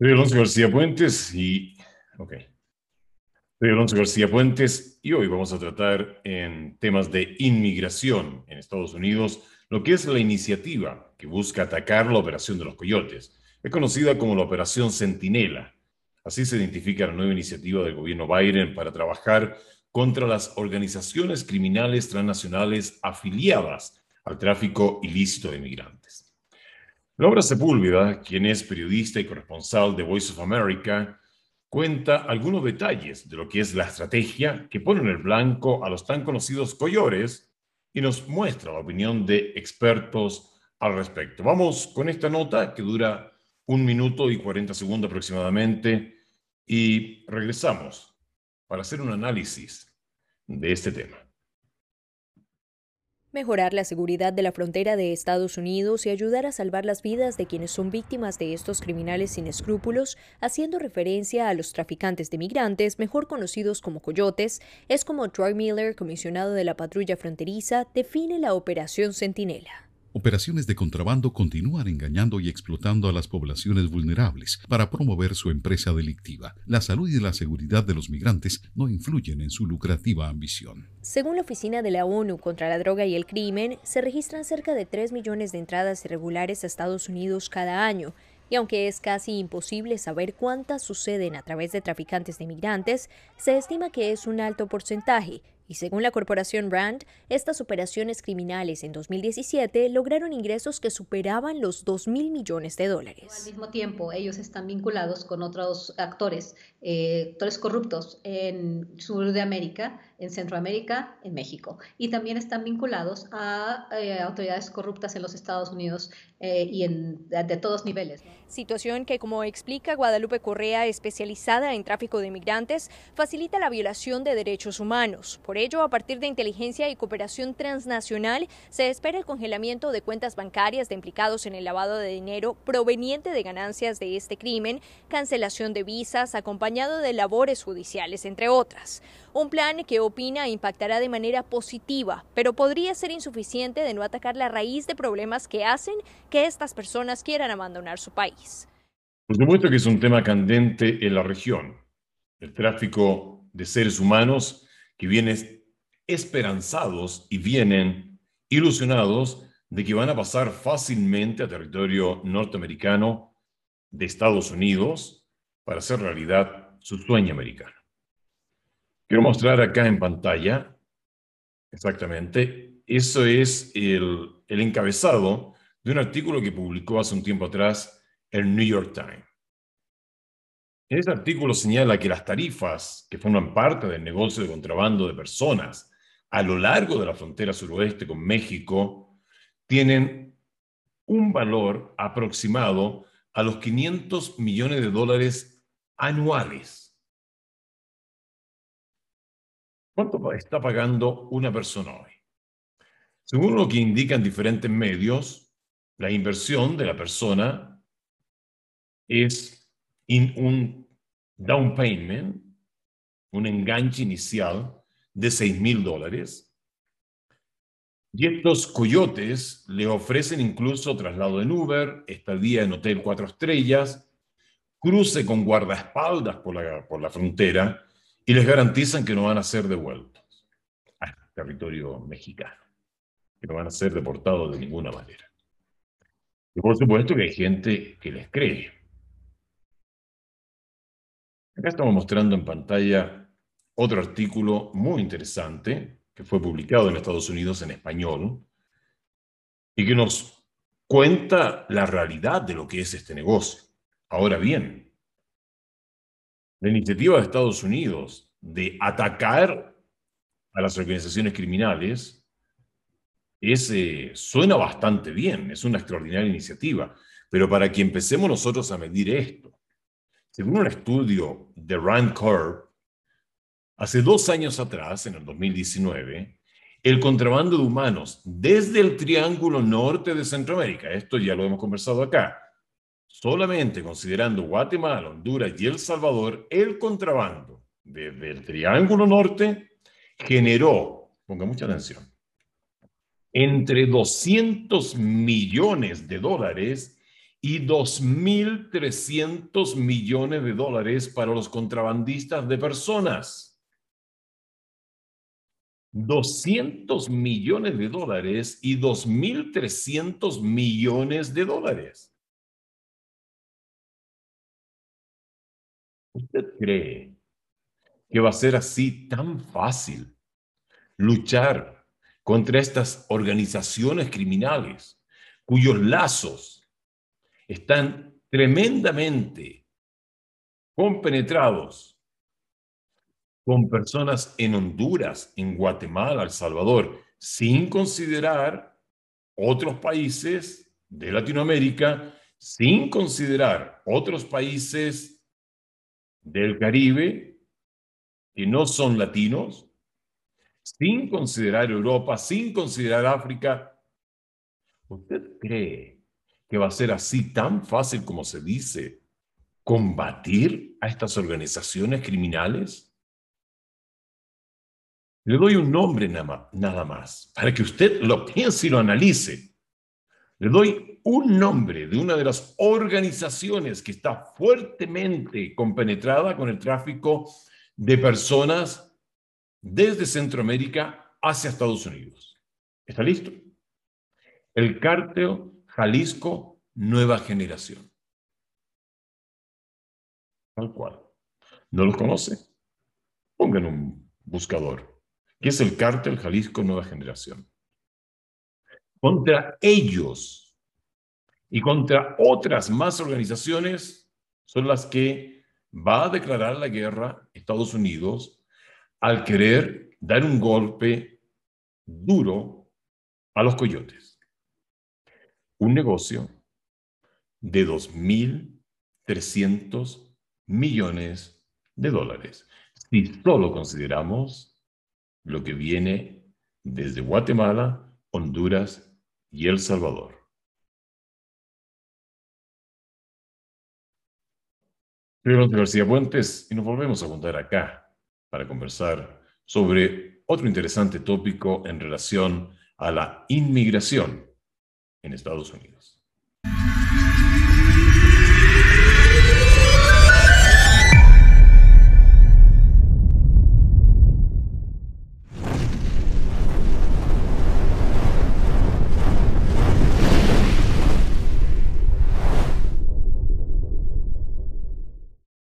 Soy Alonso García Puentes y... Ok. Soy Alonso García Puentes y hoy vamos a tratar en temas de inmigración en Estados Unidos, lo que es la iniciativa que busca atacar la operación de los coyotes. Es conocida como la Operación Centinela. Así se identifica la nueva iniciativa del gobierno Biden para trabajar contra las organizaciones criminales transnacionales afiliadas al tráfico ilícito de inmigrantes. Laura Sepúlveda, quien es periodista y corresponsal de Voice of America, cuenta algunos detalles de lo que es la estrategia que pone en el blanco a los tan conocidos collores y nos muestra la opinión de expertos al respecto. Vamos con esta nota que dura un minuto y 40 segundos aproximadamente y regresamos para hacer un análisis de este tema mejorar la seguridad de la frontera de Estados Unidos y ayudar a salvar las vidas de quienes son víctimas de estos criminales sin escrúpulos, haciendo referencia a los traficantes de migrantes, mejor conocidos como coyotes, es como Troy Miller, comisionado de la patrulla fronteriza, define la Operación Centinela. Operaciones de contrabando continúan engañando y explotando a las poblaciones vulnerables para promover su empresa delictiva. La salud y la seguridad de los migrantes no influyen en su lucrativa ambición. Según la Oficina de la ONU contra la Droga y el Crimen, se registran cerca de 3 millones de entradas irregulares a Estados Unidos cada año, y aunque es casi imposible saber cuántas suceden a través de traficantes de migrantes, se estima que es un alto porcentaje y según la corporación Rand, estas operaciones criminales en 2017 lograron ingresos que superaban los 2 mil millones de dólares. Al mismo tiempo, ellos están vinculados con otros actores, eh, actores corruptos en Sur de América, en Centroamérica, en México. Y también están vinculados a eh, autoridades corruptas en los Estados Unidos eh, y en, de, todos niveles. Situación que, como explica Guadalupe Correa, especializada en tráfico de inmigrantes, facilita la violación de derechos humanos. Por ello, a partir de inteligencia y cooperación transnacional, se espera el congelamiento de cuentas bancarias de implicados en el lavado de dinero proveniente de ganancias de este crimen, cancelación de visas, acompañado de labores judiciales, entre otras. Un plan que opina impactará de manera positiva, pero podría ser insuficiente de no atacar la raíz de problemas que hacen que estas personas quieran abandonar su país. Por supuesto que es un tema candente en la región, el tráfico de seres humanos que vienen esperanzados y vienen ilusionados de que van a pasar fácilmente a territorio norteamericano de Estados Unidos para hacer realidad su sueño americano. Quiero mostrar acá en pantalla, exactamente, eso es el, el encabezado de un artículo que publicó hace un tiempo atrás el New York Times. Ese artículo señala que las tarifas que forman parte del negocio de contrabando de personas a lo largo de la frontera suroeste con México tienen un valor aproximado a los 500 millones de dólares anuales. ¿Cuánto está pagando una persona hoy? Según lo que indican diferentes medios, la inversión de la persona es un down payment, un enganche inicial de 6 mil dólares. Y estos coyotes le ofrecen incluso traslado en Uber, estadía en hotel cuatro estrellas, cruce con guardaespaldas por la, por la frontera y les garantizan que no van a ser devueltos al territorio mexicano, que no van a ser deportados de ninguna manera. Y por supuesto que hay gente que les cree. Acá estamos mostrando en pantalla otro artículo muy interesante que fue publicado en Estados Unidos en español y que nos cuenta la realidad de lo que es este negocio. Ahora bien, la iniciativa de Estados Unidos de atacar a las organizaciones criminales es, eh, suena bastante bien, es una extraordinaria iniciativa, pero para que empecemos nosotros a medir esto, según un estudio de Rand Corp, hace dos años atrás, en el 2019, el contrabando de humanos desde el Triángulo Norte de Centroamérica, esto ya lo hemos conversado acá, solamente considerando Guatemala, Honduras y El Salvador, el contrabando desde el Triángulo Norte generó, ponga mucha atención, entre 200 millones de dólares y 2.300 millones de dólares para los contrabandistas de personas. 200 millones de dólares y 2.300 millones de dólares. ¿Usted cree que va a ser así tan fácil luchar contra estas organizaciones criminales cuyos lazos están tremendamente compenetrados con personas en Honduras, en Guatemala, El Salvador, sin considerar otros países de Latinoamérica, sin considerar otros países del Caribe que no son latinos, sin considerar Europa, sin considerar África. ¿Usted cree que va a ser así tan fácil como se dice combatir a estas organizaciones criminales? Le doy un nombre nada más, para que usted lo piense y lo analice. Le doy un nombre de una de las organizaciones que está fuertemente compenetrada con el tráfico de personas desde Centroamérica hacia Estados Unidos. ¿Está listo? El cártel Jalisco Nueva Generación. Tal cual. ¿No lo conoce? Pongan un buscador que es el cártel Jalisco Nueva Generación. Contra ellos y contra otras más organizaciones son las que va a declarar la guerra Estados Unidos al querer dar un golpe duro a los coyotes. Un negocio de 2.300 millones de dólares. Si solo consideramos lo que viene desde Guatemala, Honduras y El Salvador. Soy García Puentes y nos volvemos a juntar acá para conversar sobre otro interesante tópico en relación a la inmigración en Estados Unidos.